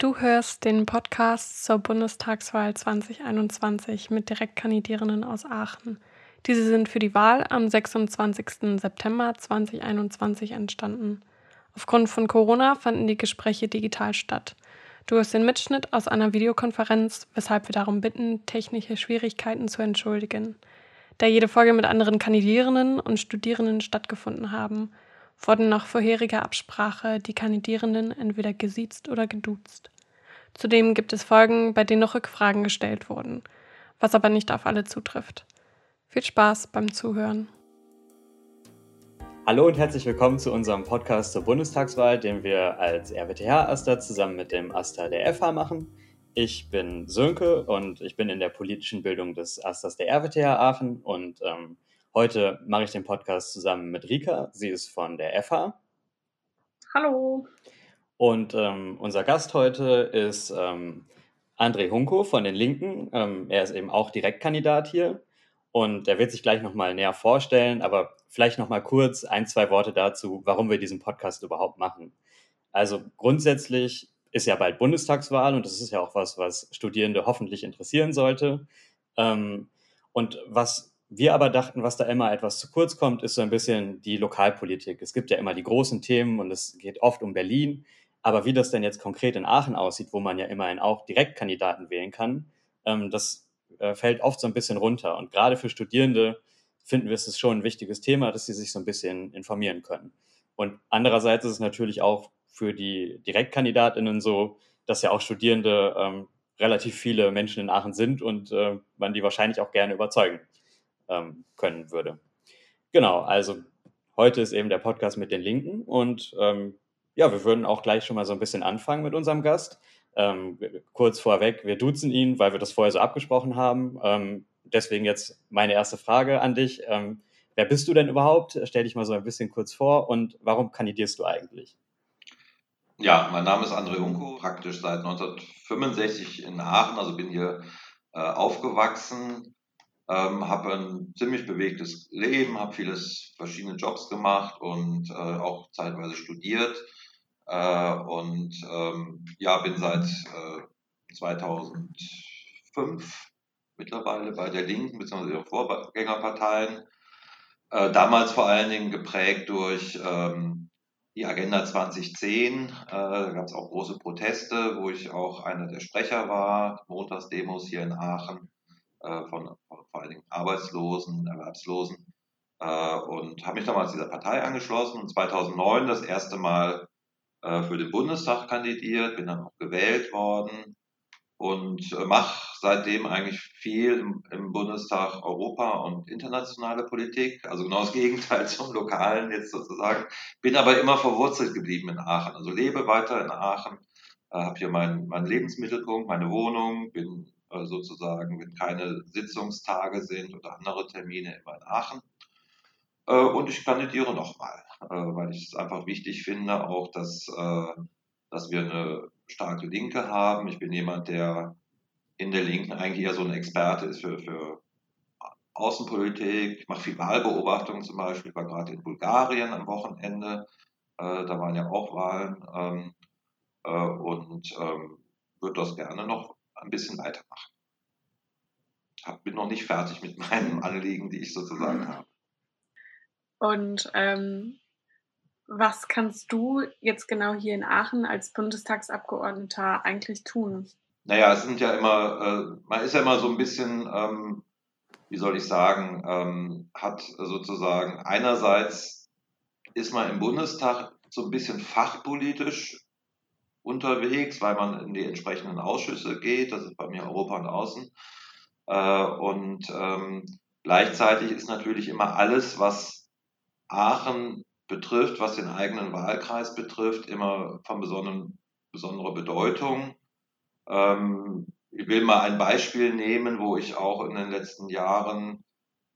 Du hörst den Podcast zur Bundestagswahl 2021 mit Direktkandidierenden aus Aachen. Diese sind für die Wahl am 26. September 2021 entstanden. Aufgrund von Corona fanden die Gespräche digital statt. Du hörst den Mitschnitt aus einer Videokonferenz, weshalb wir darum bitten, technische Schwierigkeiten zu entschuldigen. Da jede Folge mit anderen Kandidierenden und Studierenden stattgefunden haben, wurden nach vorheriger Absprache die Kandidierenden entweder gesiezt oder geduzt. Zudem gibt es Folgen, bei denen noch Rückfragen gestellt wurden, was aber nicht auf alle zutrifft. Viel Spaß beim Zuhören. Hallo und herzlich willkommen zu unserem Podcast zur Bundestagswahl, den wir als RWTH-Aster zusammen mit dem Aster der FH machen. Ich bin Sönke und ich bin in der politischen Bildung des Asters der RWTH Aachen und ähm, Heute mache ich den Podcast zusammen mit Rika. Sie ist von der FH. Hallo. Und ähm, unser Gast heute ist ähm, André Hunko von den Linken. Ähm, er ist eben auch Direktkandidat hier. Und er wird sich gleich nochmal näher vorstellen, aber vielleicht nochmal kurz ein, zwei Worte dazu, warum wir diesen Podcast überhaupt machen. Also grundsätzlich ist ja bald Bundestagswahl und das ist ja auch was, was Studierende hoffentlich interessieren sollte. Ähm, und was wir aber dachten, was da immer etwas zu kurz kommt, ist so ein bisschen die Lokalpolitik. Es gibt ja immer die großen Themen und es geht oft um Berlin. Aber wie das denn jetzt konkret in Aachen aussieht, wo man ja immerhin auch Direktkandidaten wählen kann, ähm, das äh, fällt oft so ein bisschen runter. Und gerade für Studierende finden wir es schon ein wichtiges Thema, dass sie sich so ein bisschen informieren können. Und andererseits ist es natürlich auch für die Direktkandidatinnen so, dass ja auch Studierende ähm, relativ viele Menschen in Aachen sind und äh, man die wahrscheinlich auch gerne überzeugen ähm, können würde. Genau, also heute ist eben der Podcast mit den Linken und ähm, ja, wir würden auch gleich schon mal so ein bisschen anfangen mit unserem Gast. Ähm, kurz vorweg, wir duzen ihn, weil wir das vorher so abgesprochen haben. Ähm, deswegen jetzt meine erste Frage an dich. Ähm, wer bist du denn überhaupt? Stell dich mal so ein bisschen kurz vor und warum kandidierst du eigentlich? Ja, mein Name ist André Unko, praktisch seit 1965 in Aachen, also bin hier äh, aufgewachsen, ähm, habe ein ziemlich bewegtes Leben, habe vieles verschiedene Jobs gemacht und äh, auch zeitweise studiert äh, und ähm, ja bin seit äh, 2005 mittlerweile bei der Linken bzw. ihren Vorgängerparteien. Äh, damals vor allen Dingen geprägt durch ähm, die Agenda 2010. Äh, da gab es auch große Proteste, wo ich auch einer der Sprecher war, Montagsdemos hier in Aachen äh, von, von, vor allen Dingen Arbeitslosen, Erwerbslosen. Äh, und habe mich damals dieser Partei angeschlossen und 2009 das erste Mal äh, für den Bundestag kandidiert, bin dann auch gewählt worden und äh, mache seitdem eigentlich viel im, im, Bundestag Europa und internationale Politik, also genau das Gegenteil zum Lokalen jetzt sozusagen, bin aber immer verwurzelt geblieben in Aachen, also lebe weiter in Aachen, habe hier meinen mein Lebensmittelpunkt, meine Wohnung, bin sozusagen, wenn keine Sitzungstage sind oder andere Termine immer in Aachen. Äh, und ich kandidiere nochmal, äh, weil ich es einfach wichtig finde, auch dass, dass wir eine starke Linke haben. Ich bin jemand, der in der Linken eigentlich eher so ein Experte ist für, für Außenpolitik. Ich mache viel Wahlbeobachtung zum Beispiel, ich war gerade in Bulgarien am Wochenende. da waren ja auch Wahlen. Ähm, und ähm, würde das gerne noch ein bisschen weitermachen. Ich bin noch nicht fertig mit meinen Anliegen, die ich sozusagen habe. Und ähm, was kannst du jetzt genau hier in Aachen als Bundestagsabgeordneter eigentlich tun? Naja, es sind ja immer, äh, man ist ja immer so ein bisschen, ähm, wie soll ich sagen, ähm, hat sozusagen einerseits ist man im Bundestag so ein bisschen fachpolitisch unterwegs, weil man in die entsprechenden Ausschüsse geht. Das ist bei mir Europa und Außen. Äh, und ähm, gleichzeitig ist natürlich immer alles, was Aachen betrifft, was den eigenen Wahlkreis betrifft, immer von besonderen, besonderer Bedeutung. Ähm, ich will mal ein Beispiel nehmen, wo ich auch in den letzten Jahren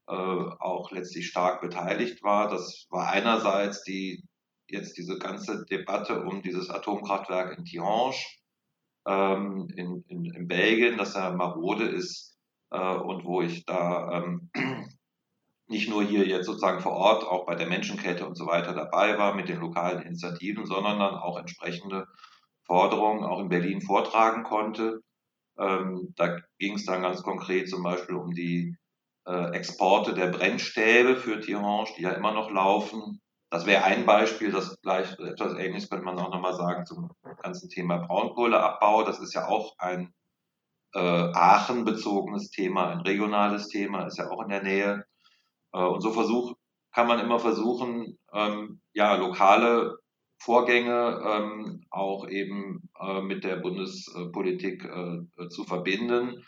äh, auch letztlich stark beteiligt war. Das war einerseits die jetzt diese ganze Debatte um dieses Atomkraftwerk in Tihange ähm, in, in, in, Belgien, das ja marode ist äh, und wo ich da ähm, nicht nur hier jetzt sozusagen vor Ort, auch bei der Menschenkette und so weiter dabei war mit den lokalen Initiativen, sondern dann auch entsprechende Forderungen auch in Berlin vortragen konnte. Ähm, da ging es dann ganz konkret zum Beispiel um die äh, Exporte der Brennstäbe für Tihange, die ja immer noch laufen. Das wäre ein Beispiel, das gleich etwas Ähnliches könnte man auch nochmal sagen zum ganzen Thema Braunkohleabbau. Das ist ja auch ein äh, Aachen-bezogenes Thema, ein regionales Thema, ist ja auch in der Nähe. Äh, und so versuch, kann man immer versuchen, ähm, ja, lokale Vorgänge ähm, auch eben äh, mit der Bundespolitik äh, zu verbinden.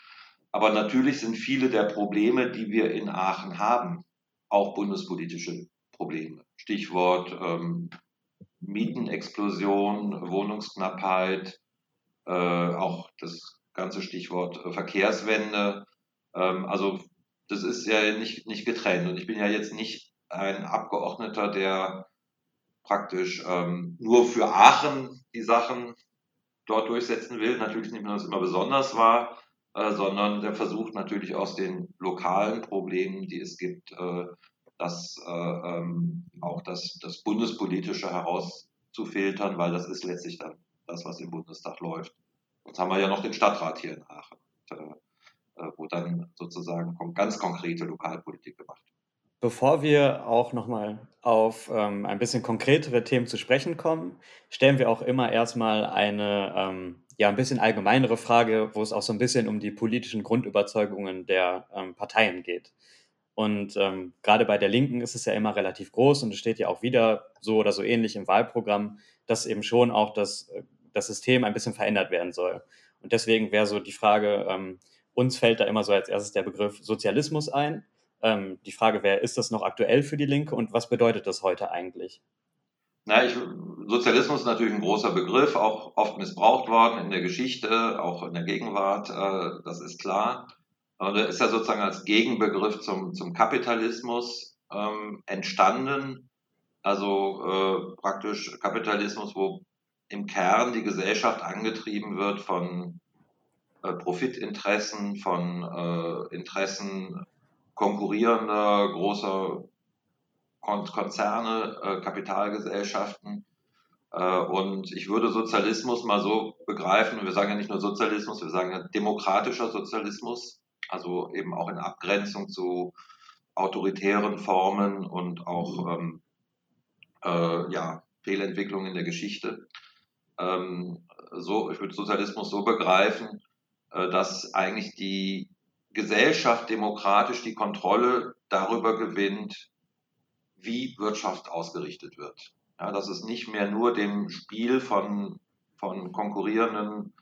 Aber natürlich sind viele der Probleme, die wir in Aachen haben, auch bundespolitische Probleme. Stichwort ähm, Mietenexplosion, Wohnungsknappheit, äh, auch das ganze Stichwort äh, Verkehrswende. Ähm, also das ist ja nicht, nicht getrennt. Und ich bin ja jetzt nicht ein Abgeordneter, der praktisch ähm, nur für Aachen die Sachen dort durchsetzen will. Natürlich nicht, wenn das immer besonders war, äh, sondern der versucht natürlich aus den lokalen Problemen, die es gibt, äh, das äh, ähm, auch das, das Bundespolitische herauszufiltern, weil das ist letztlich dann das, was im Bundestag läuft. Sonst haben wir ja noch den Stadtrat hier in Aachen, äh, äh, wo dann sozusagen ganz konkrete Lokalpolitik gemacht wird. Bevor wir auch nochmal auf ähm, ein bisschen konkretere Themen zu sprechen kommen, stellen wir auch immer erstmal eine ähm, ja, ein bisschen allgemeinere Frage, wo es auch so ein bisschen um die politischen Grundüberzeugungen der ähm, Parteien geht. Und ähm, gerade bei der Linken ist es ja immer relativ groß und es steht ja auch wieder so oder so ähnlich im Wahlprogramm, dass eben schon auch das, äh, das System ein bisschen verändert werden soll. Und deswegen wäre so die Frage, ähm, uns fällt da immer so als erstes der Begriff Sozialismus ein. Ähm, die Frage wäre, ist das noch aktuell für die Linke und was bedeutet das heute eigentlich? Na, ich, Sozialismus ist natürlich ein großer Begriff, auch oft missbraucht worden in der Geschichte, auch in der Gegenwart, äh, das ist klar. Und er ist ja sozusagen als Gegenbegriff zum, zum Kapitalismus ähm, entstanden. Also äh, praktisch Kapitalismus, wo im Kern die Gesellschaft angetrieben wird von äh, Profitinteressen, von äh, Interessen konkurrierender großer Konzerne, äh, Kapitalgesellschaften. Äh, und ich würde Sozialismus mal so begreifen, wir sagen ja nicht nur Sozialismus, wir sagen ja demokratischer Sozialismus, also eben auch in Abgrenzung zu autoritären Formen und auch ähm, äh, ja, Fehlentwicklungen in der Geschichte. Ähm, so, ich würde Sozialismus so begreifen, äh, dass eigentlich die Gesellschaft demokratisch die Kontrolle darüber gewinnt, wie Wirtschaft ausgerichtet wird. Ja, dass es nicht mehr nur dem Spiel von, von konkurrierenden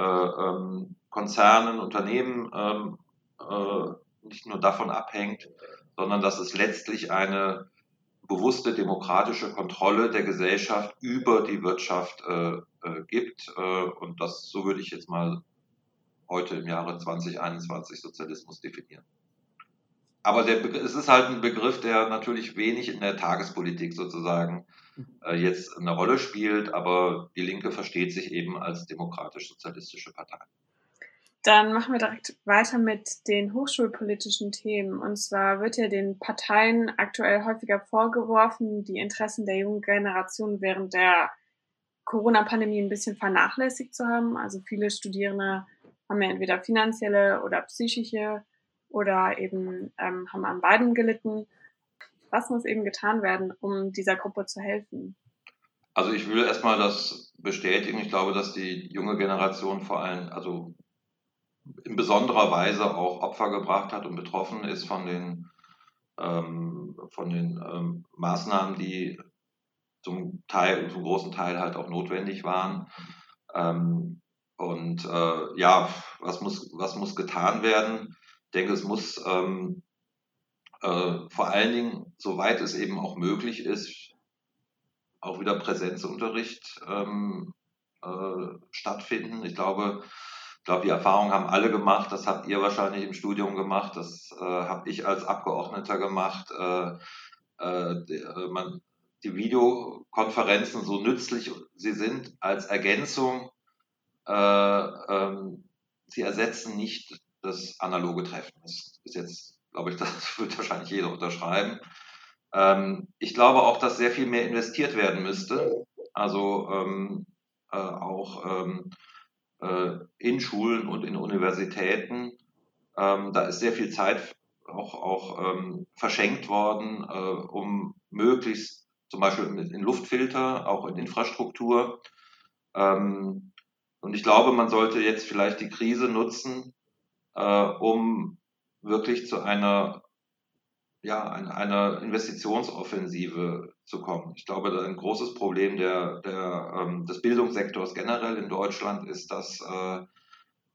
ähm, Konzernen, Unternehmen ähm, äh, nicht nur davon abhängt, sondern dass es letztlich eine bewusste demokratische Kontrolle der Gesellschaft über die Wirtschaft äh, äh, gibt. Äh, und das, so würde ich jetzt mal heute im Jahre 2021 Sozialismus definieren. Aber der, es ist halt ein Begriff, der natürlich wenig in der Tagespolitik sozusagen äh, jetzt eine Rolle spielt, aber die Linke versteht sich eben als demokratisch-sozialistische Partei. Dann machen wir direkt weiter mit den hochschulpolitischen Themen. Und zwar wird ja den Parteien aktuell häufiger vorgeworfen, die Interessen der jungen Generation während der Corona-Pandemie ein bisschen vernachlässigt zu haben. Also viele Studierende haben ja entweder finanzielle oder psychische oder eben ähm, haben an beiden gelitten. Was muss eben getan werden, um dieser Gruppe zu helfen? Also ich will erstmal das bestätigen. Ich glaube, dass die junge Generation vor allem, also in besonderer Weise auch Opfer gebracht hat und betroffen ist von den, ähm, von den ähm, Maßnahmen, die zum Teil, zum großen Teil halt auch notwendig waren. Ähm, und äh, ja, was muss, was muss getan werden? Ich denke, es muss ähm, äh, vor allen Dingen, soweit es eben auch möglich ist, auch wieder Präsenzunterricht ähm, äh, stattfinden. Ich glaube, ich glaube, die Erfahrung haben alle gemacht. Das habt ihr wahrscheinlich im Studium gemacht. Das äh, habe ich als Abgeordneter gemacht. Äh, die, äh, man, die Videokonferenzen, so nützlich sie sind, als Ergänzung, äh, ähm, sie ersetzen nicht das analoge Treffen. Das ist jetzt, glaube ich, das wird wahrscheinlich jeder unterschreiben. Ähm, ich glaube auch, dass sehr viel mehr investiert werden müsste. Also ähm, äh, auch ähm, äh, in Schulen und in Universitäten. Ähm, da ist sehr viel Zeit auch, auch ähm, verschenkt worden, äh, um möglichst zum Beispiel in Luftfilter, auch in Infrastruktur. Ähm, und ich glaube, man sollte jetzt vielleicht die Krise nutzen, äh, um wirklich zu einer ja, eine, eine Investitionsoffensive zu kommen. Ich glaube, ein großes Problem der, der, ähm, des Bildungssektors generell in Deutschland ist, dass äh,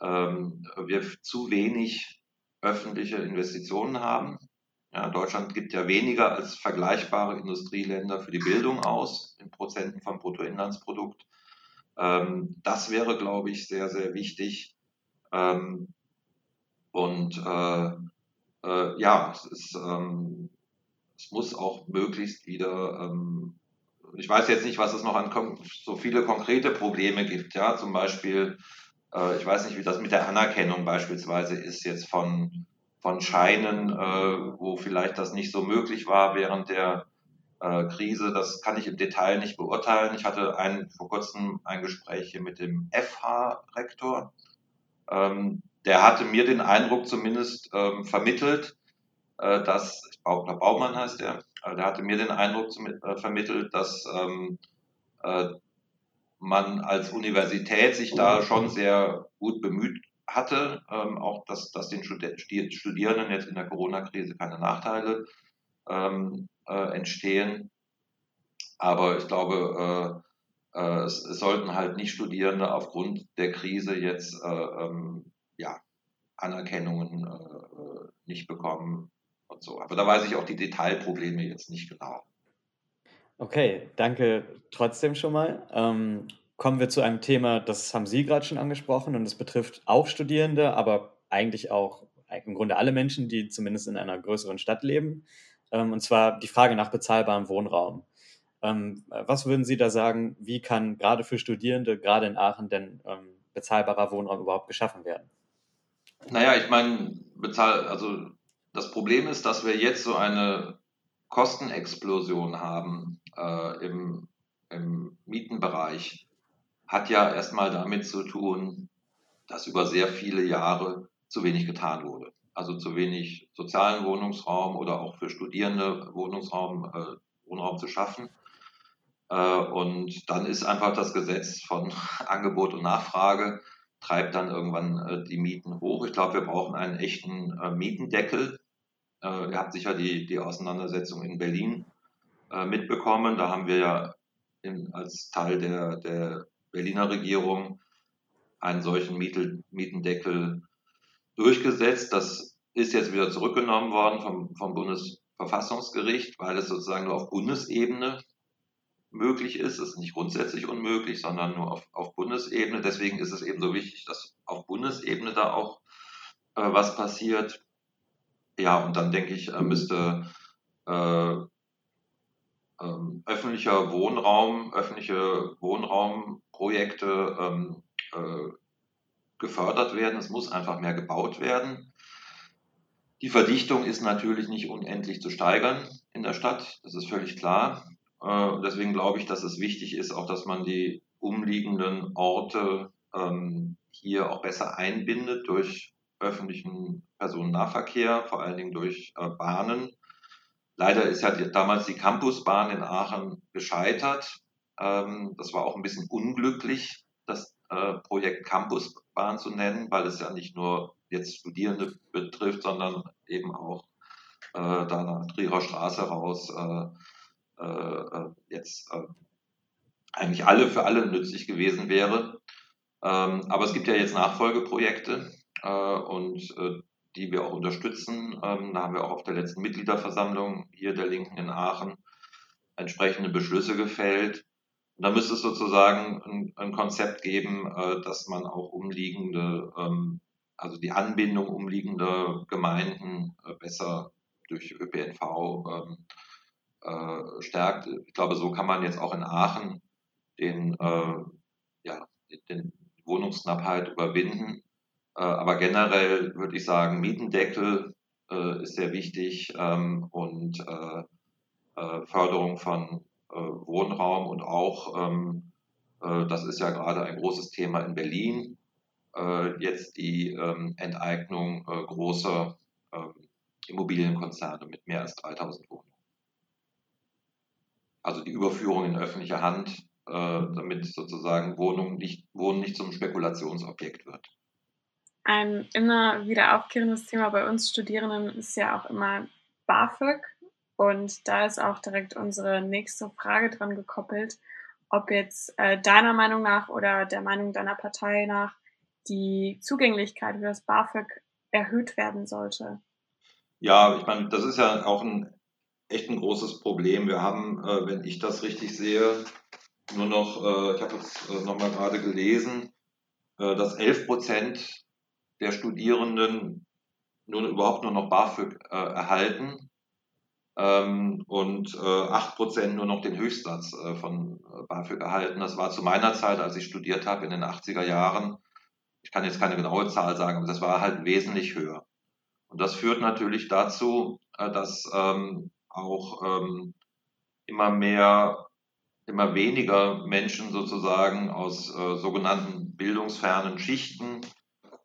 ähm, wir zu wenig öffentliche Investitionen haben. Ja, Deutschland gibt ja weniger als vergleichbare Industrieländer für die Bildung aus, in Prozenten vom Bruttoinlandsprodukt. Ähm, das wäre, glaube ich, sehr, sehr wichtig. Ähm, und äh, äh, ja, es, ist, ähm, es muss auch möglichst wieder, ähm, ich weiß jetzt nicht, was es noch an so viele konkrete Probleme gibt, ja, zum Beispiel, äh, ich weiß nicht, wie das mit der Anerkennung beispielsweise ist jetzt von, von Scheinen, äh, wo vielleicht das nicht so möglich war während der äh, Krise, das kann ich im Detail nicht beurteilen. Ich hatte ein, vor kurzem ein Gespräch hier mit dem FH-Rektor. Ähm, der hatte mir den Eindruck zumindest ähm, vermittelt, äh, dass, ich glaube, Baumann heißt der, äh, der hatte mir den Eindruck zum, äh, vermittelt, dass ähm, äh, man als Universität sich da schon sehr gut bemüht hatte, ähm, auch dass, dass den Studierenden jetzt in der Corona-Krise keine Nachteile ähm, äh, entstehen. Aber ich glaube, äh, es, es, sollten halt nicht Studierende aufgrund der Krise jetzt äh, ähm, ja, Anerkennungen äh, nicht bekommen und so. Aber da weiß ich auch die Detailprobleme jetzt nicht genau. Okay, danke trotzdem schon mal. Ähm, kommen wir zu einem Thema, das haben Sie gerade schon angesprochen und es betrifft auch Studierende, aber eigentlich auch im Grunde alle Menschen, die zumindest in einer größeren Stadt leben. Ähm, und zwar die Frage nach bezahlbarem Wohnraum. Ähm, was würden Sie da sagen, wie kann gerade für Studierende, gerade in Aachen, denn ähm, bezahlbarer Wohnraum überhaupt geschaffen werden? Naja, ich meine, bezahl, also das Problem ist, dass wir jetzt so eine Kostenexplosion haben äh, im, im Mietenbereich. Hat ja erstmal damit zu tun, dass über sehr viele Jahre zu wenig getan wurde. Also zu wenig sozialen Wohnungsraum oder auch für Studierende Wohnungsraum, äh, Wohnraum zu schaffen. Äh, und dann ist einfach das Gesetz von Angebot und Nachfrage treibt dann irgendwann äh, die Mieten hoch. Ich glaube, wir brauchen einen echten äh, Mietendeckel. Äh, ihr habt sicher die, die Auseinandersetzung in Berlin mitbekommen. Da haben wir ja in, als Teil der, der Berliner Regierung einen solchen Mietel, Mietendeckel durchgesetzt. Das ist jetzt wieder zurückgenommen worden vom, vom Bundesverfassungsgericht, weil es sozusagen nur auf Bundesebene möglich ist. Es ist nicht grundsätzlich unmöglich, sondern nur auf, auf Bundesebene. Deswegen ist es eben so wichtig, dass auf Bundesebene da auch äh, was passiert. Ja, und dann denke ich, äh, müsste äh, ähm, öffentlicher Wohnraum, öffentliche Wohnraumprojekte ähm, äh, gefördert werden. Es muss einfach mehr gebaut werden. Die Verdichtung ist natürlich nicht unendlich zu steigern in der Stadt, das ist völlig klar. Äh, deswegen glaube ich, dass es wichtig ist, auch dass man die umliegenden Orte ähm, hier auch besser einbindet durch öffentlichen Personennahverkehr, vor allen Dingen durch äh, Bahnen. Leider ist ja die, damals die Campusbahn in Aachen gescheitert. Ähm, das war auch ein bisschen unglücklich, das äh, Projekt Campusbahn zu nennen, weil es ja nicht nur jetzt Studierende betrifft, sondern eben auch äh, da nach Trierer Straße raus äh, jetzt äh, eigentlich alle für alle nützlich gewesen wäre. Ähm, aber es gibt ja jetzt Nachfolgeprojekte und die wir auch unterstützen. Ähm, da haben wir auch auf der letzten Mitgliederversammlung hier der Linken in Aachen entsprechende Beschlüsse gefällt. Und da müsste es sozusagen ein, ein Konzept geben, äh, dass man auch umliegende, ähm, also die Anbindung umliegender Gemeinden äh, besser durch ÖPNV ähm, äh, stärkt. Ich glaube, so kann man jetzt auch in Aachen den, äh, ja, den Wohnungsknappheit überwinden. Äh, aber generell würde ich sagen, Mietendeckel äh, ist sehr wichtig ähm, und äh, Förderung von Wohnraum und auch ähm, Äh, das ist ja gerade ein großes Thema in Berlin. Jetzt die ähm, Enteignung großer ähm, Immobilienkonzerne mit mehr als 3000 Wohnungen. Also die Überführung in öffentliche Hand, damit sozusagen Wohnung nicht, Wohnen nicht zum Spekulationsobjekt wird. Ein immer wieder aufkehrendes Thema bei uns Studierenden ist ja auch immer BAföG. Und da ist auch direkt unsere nächste Frage dran gekoppelt, ob jetzt äh, deiner Meinung nach oder der Meinung deiner Partei nach die Zugänglichkeit für das BAföG erhöht werden sollte. Ja, ich meine, das ist ja auch ein echt ein großes Problem. Wir haben, äh, wenn ich das richtig sehe, nur noch, äh, ich habe jetzt äh, nochmal gerade gelesen, äh, dass 11 Prozent der Studierenden nur überhaupt nur noch BAföG äh, erhalten ähm, und äh, 8% nur noch den Höchstsatz äh, von äh, BAföG erhalten. Das war zu meiner Zeit, als ich studiert habe, in den 80er Jahren. Ich kann jetzt keine genaue Zahl sagen, aber das war halt wesentlich höher. Und das führt natürlich dazu, dass ähm, auch ähm, immer mehr, immer weniger Menschen sozusagen aus äh, sogenannten bildungsfernen Schichten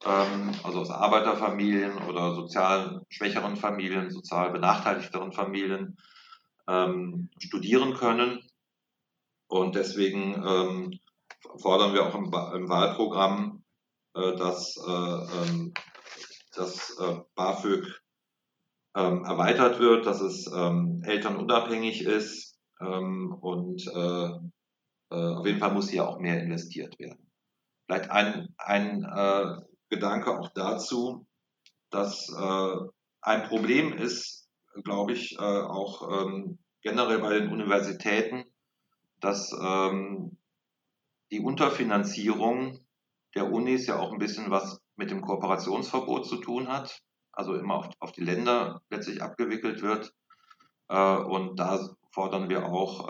ähm, also aus Arbeiterfamilien oder sozial schwächeren Familien, sozial benachteiligteren Familien ähm, studieren können. Und deswegen ähm, fordern wir auch im, im Wahlprogramm, äh, dass äh, ähm, das äh, BAföG ähm, erweitert wird, dass es ähm, elternunabhängig ist und äh, äh, auf jeden Fall muss hier auch mehr investiert werden. Vielleicht ein, ein äh, Gedanke auch dazu, dass äh, ein Problem ist, glaube ich, äh, auch ähm, generell bei den Universitäten, dass ähm, die Unterfinanzierung der Unis ja auch ein bisschen was mit dem Kooperationsverbot zu tun hat, also immer auf, auf die Länder letztlich abgewickelt wird. Äh, und da fordern wir auch,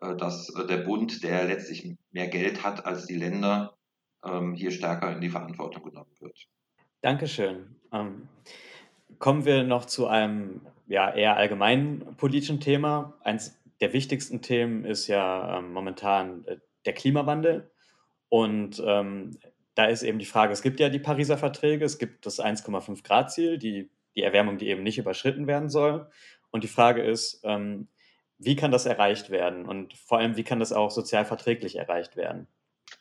äh, äh dass der Bund, der letztlich mehr Geld hat als die Länder, ähm, hier stärker in die Verantwortung genommen wird. Dankeschön. Ähm, kommen wir noch zu einem ja, eher allgemeinen politischen Thema. Eins der wichtigsten Themen ist ja ähm, momentan der Klimawandel. Und ähm, da ist eben die Frage, es gibt ja die Pariser Verträge, es gibt das 1,5 Grad Ziel, die, die Erwärmung, die eben nicht überschritten werden soll. Und die Frage ist, ähm, wie kann das erreicht werden? Und vor allem, wie kann das auch sozial verträglich erreicht werden?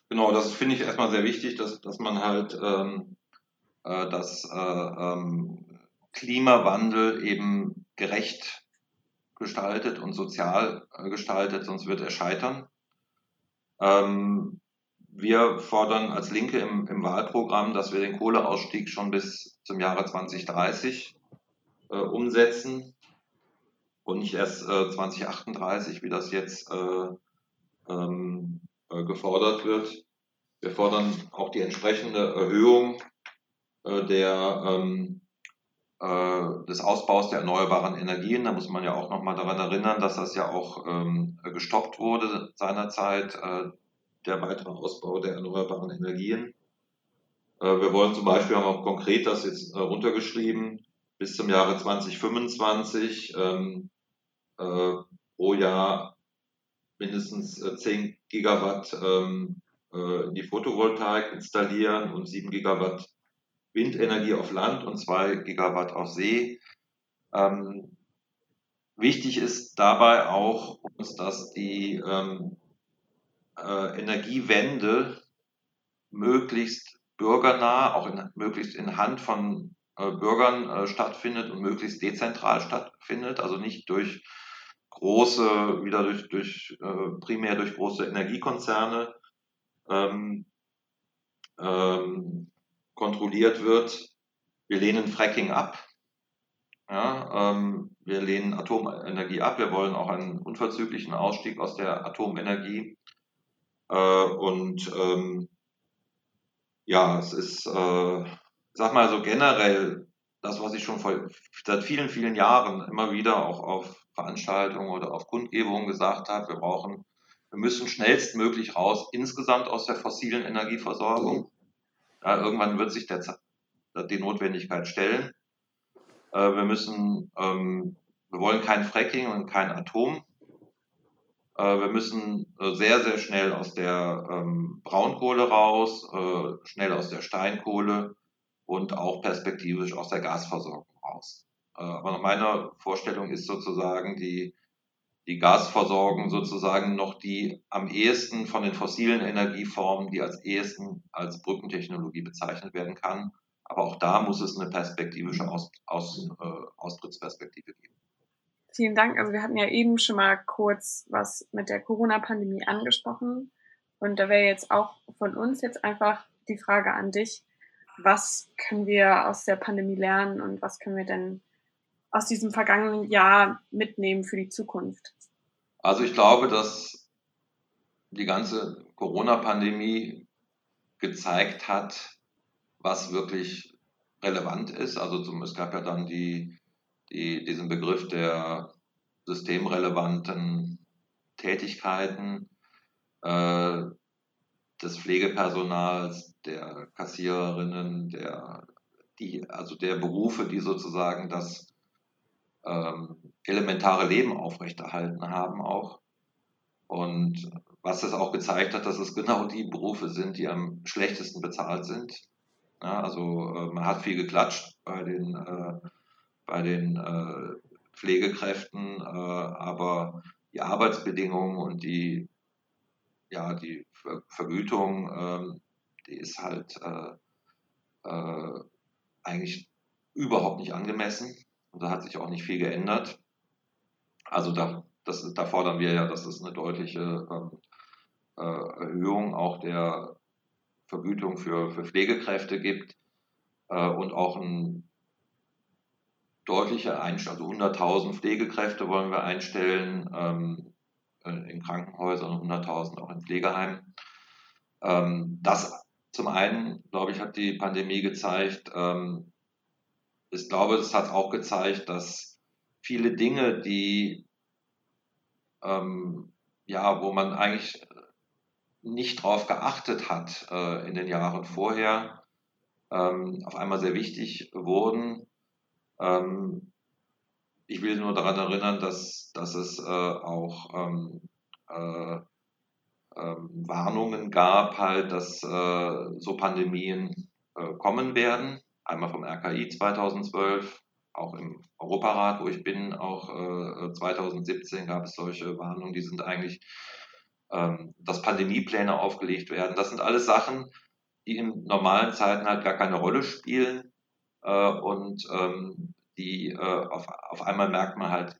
Genau, das finde ich erstmal sehr wichtig, dass, dass man halt ähm, äh, das äh, ähm, Klimawandel eben gerecht gestaltet und sozial äh, gestaltet, sonst wird er scheitern. Ähm, wir fordern als Linke im, im, Wahlprogramm, dass wir den Kohleausstieg schon bis zum Jahre 2030 äh, umsetzen und nicht erst äh, 2038, wie das jetzt äh, ähm, äh, gefordert wird. Wir fordern auch die entsprechende Erhöhung äh, der, ähm, äh, des Ausbaus der erneuerbaren Energien. Da muss man ja auch nochmal daran erinnern, dass das ja auch ähm, gestoppt wurde seinerzeit, der weitere Ausbau der erneuerbaren Energien. Wir wollen zum Beispiel, haben auch konkret das jetzt runtergeschrieben, bis zum Jahre 2025 ähm, pro Jahr mindestens 10 äh, Gigawatt ähm, äh, in die Photovoltaik installieren und 7 Gigawatt Windenergie auf Land und 2 Gigawatt auf See. Ähm, wichtig ist dabei auch dass die ähm, äh, Energiewende möglichst bürgernah, auch in, möglichst in Hand von äh, Bürgern äh, stattfindet und möglichst dezentral stattfindet, also nicht durch große, wieder durch, durch äh, primär durch große Energiekonzerne ähm, ähm, kontrolliert wird. Wir lehnen Fracking ab. Ja, ähm, wir lehnen Atomenergie ab. Wir wollen auch einen unverzüglichen Ausstieg aus der Atomenergie. Äh, und ähm, ja, es ist, äh, sag mal so generell das, was ich schon vor, seit vielen, vielen Jahren immer wieder auch auf Veranstaltungen oder auf Kundgebungen gesagt habe, wir brauchen, wir müssen schnellstmöglich raus insgesamt aus der fossilen Energieversorgung. Ja, irgendwann wird sich der, die Notwendigkeit stellen. Äh, wir müssen, ähm, wir wollen kein Fracking und kein Atom. Äh, wir müssen äh, sehr, sehr schnell aus der ähm, Braunkohle raus, äh, schnell aus der Steinkohle und auch perspektivisch aus der Gasversorgung raus. Aber nach meiner Vorstellung ist sozusagen die, die Gasversorgung sozusagen noch die am ehesten von den fossilen Energieformen, die als ehesten als Brückentechnologie bezeichnet werden kann. Aber auch da muss es eine perspektivische Aus, Aus, äh, Austrittsperspektive geben. Vielen Dank. Also wir hatten ja eben schon mal kurz was mit der Corona-Pandemie angesprochen. Und da wäre jetzt auch von uns jetzt einfach die Frage an dich. Was können wir aus der Pandemie lernen und was können wir denn aus diesem vergangenen Jahr mitnehmen für die Zukunft? Also ich glaube, dass die ganze Corona-Pandemie gezeigt hat, was wirklich relevant ist. Also zum, es gab ja dann die, die, diesen Begriff der systemrelevanten Tätigkeiten äh, des Pflegepersonals, der Kassiererinnen, der, die, also der Berufe, die sozusagen das ähm, elementare Leben aufrechterhalten haben auch. Und was es auch gezeigt hat, dass es genau die Berufe sind, die am schlechtesten bezahlt sind. Ja, also äh, man hat viel geklatscht bei den, äh, bei den äh, Pflegekräften, äh, aber die Arbeitsbedingungen und die, ja, die Ver Vergütung, ähm, die ist halt äh, äh, eigentlich überhaupt nicht angemessen. Und da hat sich auch nicht viel geändert. Also da, das, da fordern wir ja, dass es eine deutliche ähm, äh, Erhöhung auch der Vergütung für, für Pflegekräfte gibt äh, und auch ein deutlicher Einstellung, also 100.000 Pflegekräfte wollen wir einstellen ähm, äh, in Krankenhäusern und 100.000 auch in Pflegeheimen. Ähm, das zum einen, glaube ich, hat die Pandemie gezeigt, ähm, ich glaube, es hat auch gezeigt, dass viele Dinge, die ähm, ja, wo man eigentlich nicht drauf geachtet hat äh, in den Jahren vorher, ähm, auf einmal sehr wichtig wurden. Ähm, ich will nur daran erinnern, dass, dass es äh, auch ähm, äh, ähm, Warnungen gab, halt, dass äh, so Pandemien äh, kommen werden einmal vom RKI 2012, auch im Europarat, wo ich bin, auch äh, 2017 gab es solche Warnungen, die sind eigentlich, ähm, dass Pandemiepläne aufgelegt werden. Das sind alles Sachen, die in normalen Zeiten halt gar keine Rolle spielen äh, und ähm, die äh, auf, auf einmal merkt man halt,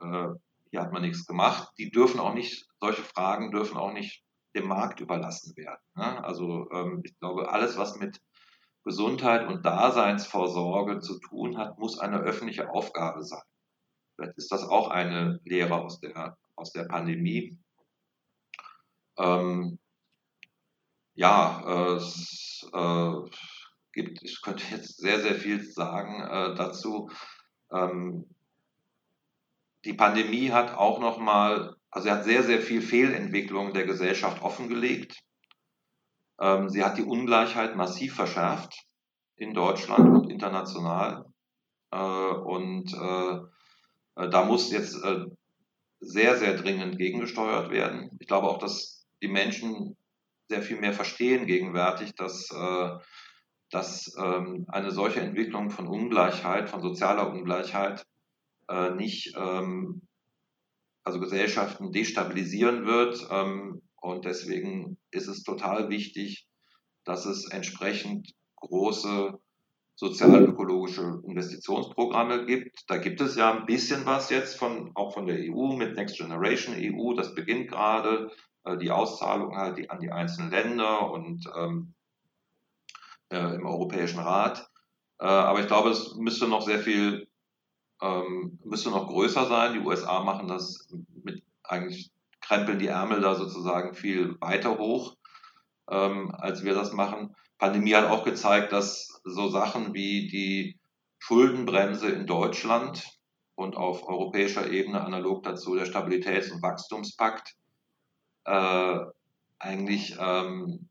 äh, hier hat man nichts gemacht. Die dürfen auch nicht, solche Fragen dürfen auch nicht dem Markt überlassen werden. Ne? Also ähm, ich glaube, alles, was mit Gesundheit und Daseinsvorsorge zu tun hat, muss eine öffentliche Aufgabe sein. Vielleicht ist das auch eine Lehre aus der, aus der Pandemie. Ähm, ja, es äh, gibt, ich könnte jetzt sehr, sehr viel sagen äh, dazu. Ähm, die Pandemie hat auch nochmal, also sie hat sehr, sehr viel Fehlentwicklung der Gesellschaft offengelegt. Ähm, sie hat die Ungleichheit massiv verschärft in Deutschland und international. Äh, und äh, da muss jetzt äh, sehr, sehr dringend gegengesteuert werden. Ich glaube auch, dass die Menschen sehr viel mehr verstehen gegenwärtig, dass, dass ähm, eine solche Entwicklung von Ungleichheit, von sozialer Ungleichheit nicht ähm, also Gesellschaften destabilisieren wird, und deswegen ist es total wichtig, dass es entsprechend große sozialökologische Investitionsprogramme gibt. Da gibt es ja ein bisschen was jetzt von, auch von der EU mit Next Generation EU. Das beginnt gerade, äh, die Auszahlung halt die, an die einzelnen Länder und ähm, äh, im Europäischen Rat. Äh, aber ich glaube, es müsste noch sehr viel, ähm, müsste noch größer sein. Die USA machen das mit eigentlich krempeln die Ärmel da sozusagen viel weiter hoch, ähm, als wir das machen. Pandemie hat auch gezeigt, dass so Sachen wie die Schuldenbremse in Deutschland und auf europäischer Ebene analog dazu der Stabilitäts- und Wachstumspakt äh, eigentlich ähm,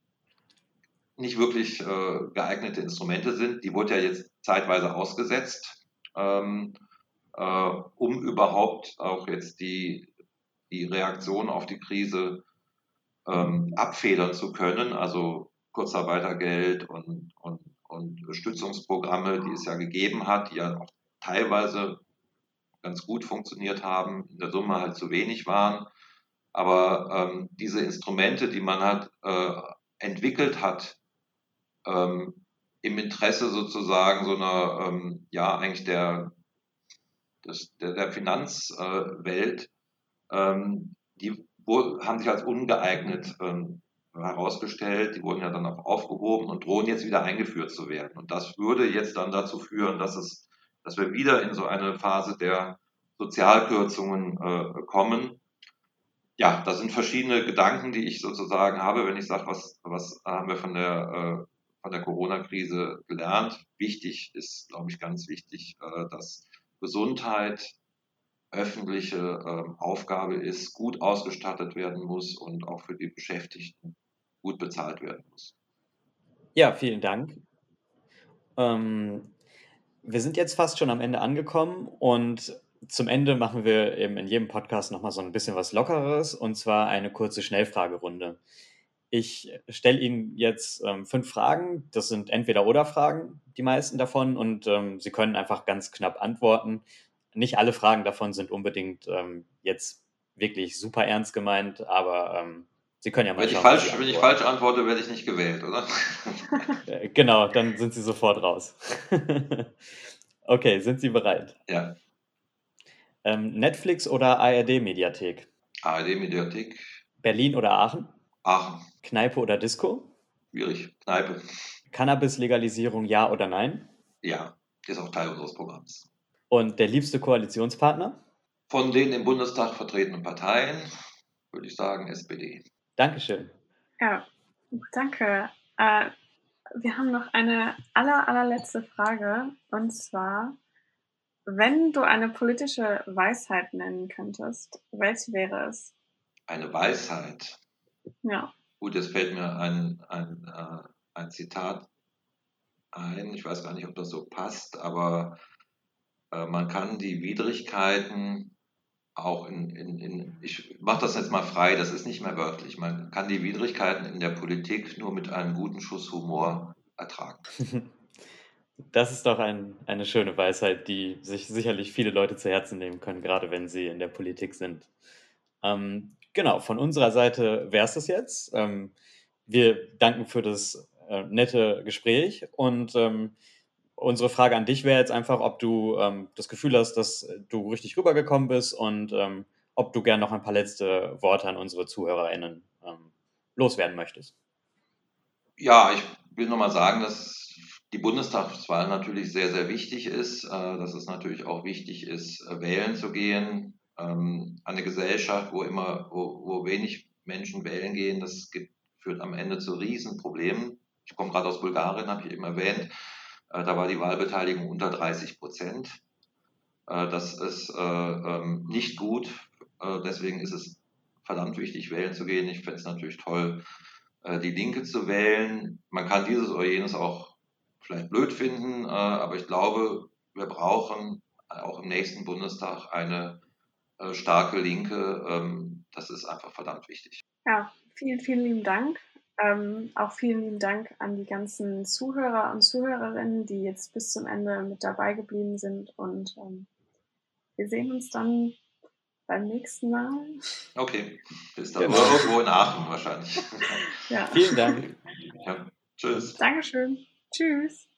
nicht wirklich äh, geeignete Instrumente sind. Die wurde ja jetzt zeitweise ausgesetzt, ähm, äh, um überhaupt auch jetzt die die Reaktion auf die Krise ähm, abfedern zu können. Also Kurzarbeitergeld und, und, und Stützungsprogramme, die es ja gegeben hat, die ja auch teilweise ganz gut funktioniert haben, in der Summe halt zu wenig waren. Aber ähm, diese Instrumente, die man hat, äh, entwickelt hat, ähm, im Interesse sozusagen so einer, ähm, ja, eigentlich der, des, der, der Finanzwelt, ähm, die haben sich als ungeeignet ähm, herausgestellt. Die wurden ja dann auch aufgehoben und drohen jetzt wieder eingeführt zu werden. Und das würde jetzt dann dazu führen, dass es, dass wir wieder in so eine Phase der Sozialkürzungen äh, kommen. Ja, das sind verschiedene Gedanken, die ich sozusagen habe, wenn ich sage, was, was haben wir von der, äh, von der Corona-Krise gelernt. Wichtig ist, glaube ich, ganz wichtig, äh, dass Gesundheit öffentliche äh, Aufgabe ist, gut ausgestattet werden muss und auch für die Beschäftigten gut bezahlt werden muss. Ja, vielen Dank. Ähm, wir sind jetzt fast schon am Ende angekommen und zum Ende machen wir eben in jedem Podcast nochmal so ein bisschen was Lockeres und zwar eine kurze Schnellfragerunde. Ich stelle Ihnen jetzt ähm, fünf Fragen. Das sind entweder oder Fragen, die meisten davon, und ähm, Sie können einfach ganz knapp antworten nicht alle Fragen davon sind unbedingt ähm, jetzt wirklich super ernst gemeint, aber ähm, Sie können ja mal wenn schauen. Ich falsch, wenn ich falsch antworte, werde ich nicht gewählt, oder? Äh, genau, dann sind Sie sofort raus. okay, sind Sie bereit? Ja. Ähm, Netflix oder ARD-Mediathek? ARD-Mediathek. Berlin oder Aachen? Aachen. Kneipe oder Disco? Schwierig. Kneipe. Cannabis-Legalisierung ja oder nein? Ja, ist auch Teil unseres Programms. Und der liebste Koalitionspartner? Von den im Bundestag vertretenen Parteien würde ich sagen SPD. Dankeschön. Ja, danke. Äh, wir haben noch eine aller, allerletzte Frage. Und zwar, wenn du eine politische Weisheit nennen könntest, welche wäre es? Eine Weisheit? Ja. Gut, es fällt mir ein, ein, äh, ein Zitat ein. Ich weiß gar nicht, ob das so passt, aber äh, man kann die Widrigkeiten auch in, in, in ich mache das jetzt mal frei, das ist nicht mehr wörtlich, man kann die Widrigkeiten in der Politik nur mit einem guten Schuss Humor ertragen. Das ist doch ein, eine schöne Weisheit, die sich sicherlich viele Leute zu Herzen nehmen können, gerade wenn sie in der Politik sind. Ähm, genau, von unserer Seite wäre es das jetzt. Ähm, wir danken für das äh, nette Gespräch und ähm, unsere Frage an dich wäre jetzt einfach, ob du ähm, das Gefühl hast, dass du richtig rübergekommen bist und ähm, ob du gerne noch ein paar letzte Worte an unsere ZuhörerInnen ähm, loswerden möchtest. Ja, ich will nochmal sagen, dass die Bundestagswahl natürlich sehr, sehr wichtig ist, äh, dass es natürlich auch wichtig ist, äh, wählen zu gehen. Ähm, eine Gesellschaft, wo immer, wo, wo wenig Menschen wählen gehen, das gibt, führt am Ende zu Riesenproblemen. Ich komme gerade aus Bulgarien, habe ich eben erwähnt. Äh, da war die Wahlbeteiligung unter 30 Prozent. Äh, das ist äh, ähm, nicht gut. Deswegen ist es verdammt wichtig, wählen zu gehen. Ich fände es natürlich toll, die Linke zu wählen. Man kann dieses oder jenes auch vielleicht blöd finden, aber ich glaube, wir brauchen auch im nächsten Bundestag eine starke Linke. Ähm, das ist einfach verdammt wichtig. Ja, vielen, vielen lieben Dank. Ähm, auch vielen lieben Dank an die ganzen Zuhörer und Zuhörerinnen, die jetzt bis zum Ende mit dabei geblieben sind. Und ähm, wir sehen uns dann beim nächsten Mal. Okay, bis dann. Genau. Irgendwo in Aachen wahrscheinlich. Ja. Vielen Dank. Ja. Tschüss. Dankeschön. Tschüss.